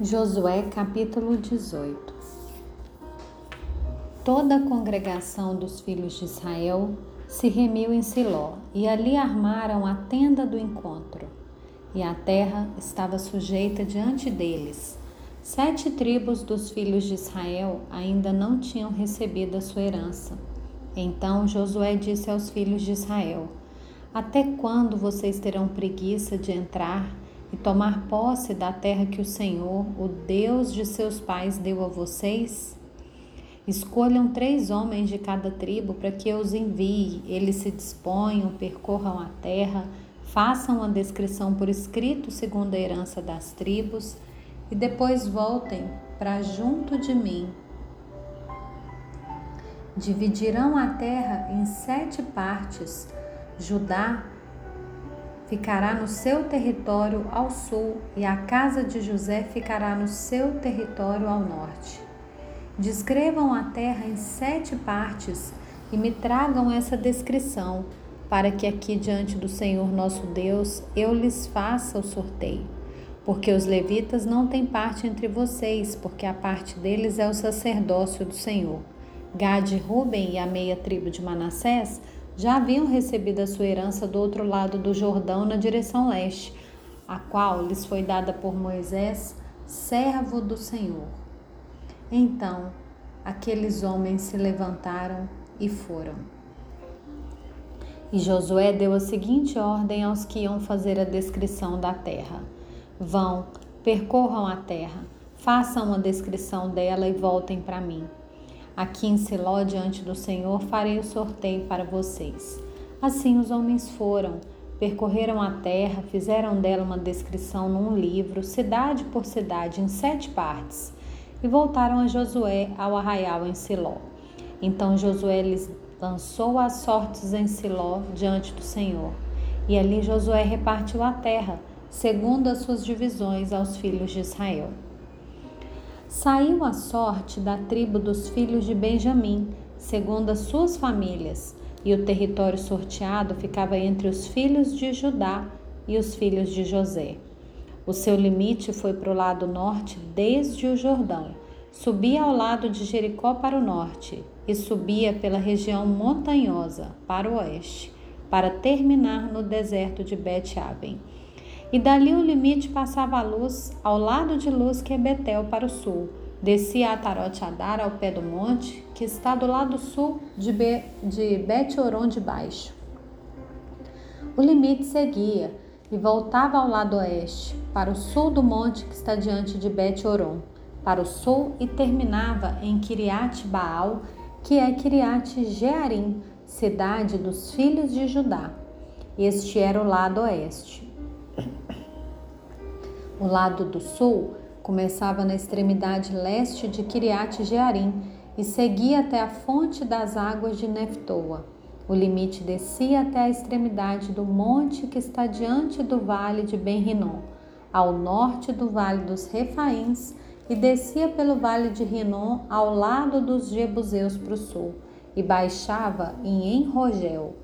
Josué capítulo 18 Toda a congregação dos filhos de Israel se remiu em Siló e ali armaram a tenda do encontro. E a terra estava sujeita diante deles. Sete tribos dos filhos de Israel ainda não tinham recebido a sua herança. Então Josué disse aos filhos de Israel: Até quando vocês terão preguiça de entrar e tomar posse da terra que o Senhor, o Deus de seus pais, deu a vocês? Escolham três homens de cada tribo para que eu os envie. Eles se disponham, percorram a terra, façam a descrição por escrito segundo a herança das tribos e depois voltem para junto de mim. Dividirão a terra em sete partes. Judá ficará no seu território ao sul, e a casa de José ficará no seu território ao norte. Descrevam a terra em sete partes e me tragam essa descrição, para que aqui diante do Senhor nosso Deus eu lhes faça o sorteio. Porque os levitas não têm parte entre vocês, porque a parte deles é o sacerdócio do Senhor. Gade, Ruben e a meia tribo de Manassés já haviam recebido a sua herança do outro lado do Jordão, na direção leste, a qual lhes foi dada por Moisés, servo do Senhor. Então aqueles homens se levantaram e foram. E Josué deu a seguinte ordem aos que iam fazer a descrição da terra: Vão, percorram a terra, façam uma descrição dela e voltem para mim. Aqui em Siló, diante do Senhor, farei o sorteio para vocês. Assim os homens foram, percorreram a terra, fizeram dela uma descrição num livro, cidade por cidade, em sete partes, e voltaram a Josué ao arraial em Siló. Então Josué lhes lançou as sortes em Siló diante do Senhor. E ali Josué repartiu a terra, segundo as suas divisões, aos filhos de Israel. Saiu a sorte da tribo dos filhos de Benjamim, segundo as suas famílias, e o território sorteado ficava entre os filhos de Judá e os filhos de José. O seu limite foi para o lado norte, desde o Jordão. Subia ao lado de Jericó para o norte e subia pela região montanhosa para o oeste, para terminar no deserto de Bet-Aven. E dali o limite passava a luz ao lado de luz que é Betel para o sul. Descia a Tarote Adar ao pé do monte, que está do lado sul de, Be de Bet-Oron de baixo. O limite seguia e voltava ao lado oeste, para o sul do monte que está diante de Bet-Oron, para o sul e terminava em Kiriat Baal, que é Kiriat Jearim, cidade dos filhos de Judá. Este era o lado oeste. O lado do sul começava na extremidade leste de Kiriat Jearim e seguia até a fonte das águas de Neftoa. O limite descia até a extremidade do monte que está diante do vale de Ben-Rinom, ao norte do vale dos Refaíns, e descia pelo vale de Rinom ao lado dos Jebuseus para o sul, e baixava em Enrogel.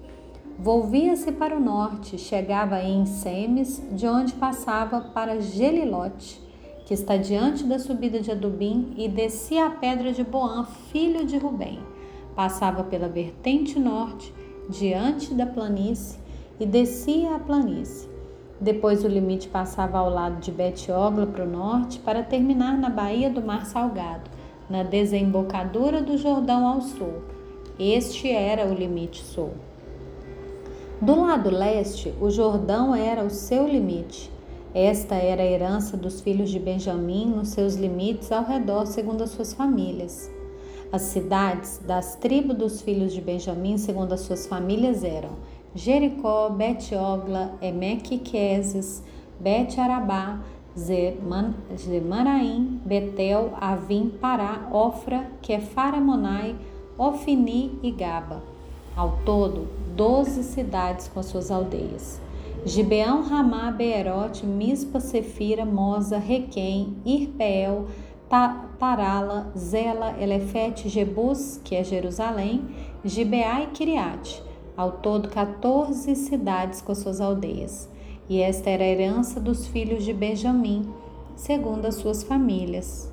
Volvia-se para o norte, chegava em Semes, de onde passava para Gelilote, que está diante da subida de Adubim, e descia a pedra de Boã, filho de Rubem. Passava pela vertente norte, diante da planície, e descia a planície. Depois o limite passava ao lado de Bet-Ogla para o norte, para terminar na baía do Mar Salgado, na desembocadura do Jordão ao sul. Este era o limite sul. Do lado leste, o Jordão era o seu limite. Esta era a herança dos filhos de Benjamim nos seus limites ao redor, segundo as suas famílias. As cidades das tribos dos filhos de Benjamim, segundo as suas famílias, eram Jericó, Bet-Ogla, Emeque Queses, Bet-Arabá, Zemaraim, Betel, Avim, Pará, Ofra, Kefaramonai, Ofini e Gaba. Ao todo, doze cidades com as suas aldeias. Gibeão, Ramá, Beerote, Mispa, Sefira, Moza, Requém, Irpeel, Tarala, Zela, Elefete, Jebus, que é Jerusalém, Gibeá e Kiriate. Ao todo, 14 cidades com suas aldeias. E esta era a herança dos filhos de Benjamim, segundo as suas famílias.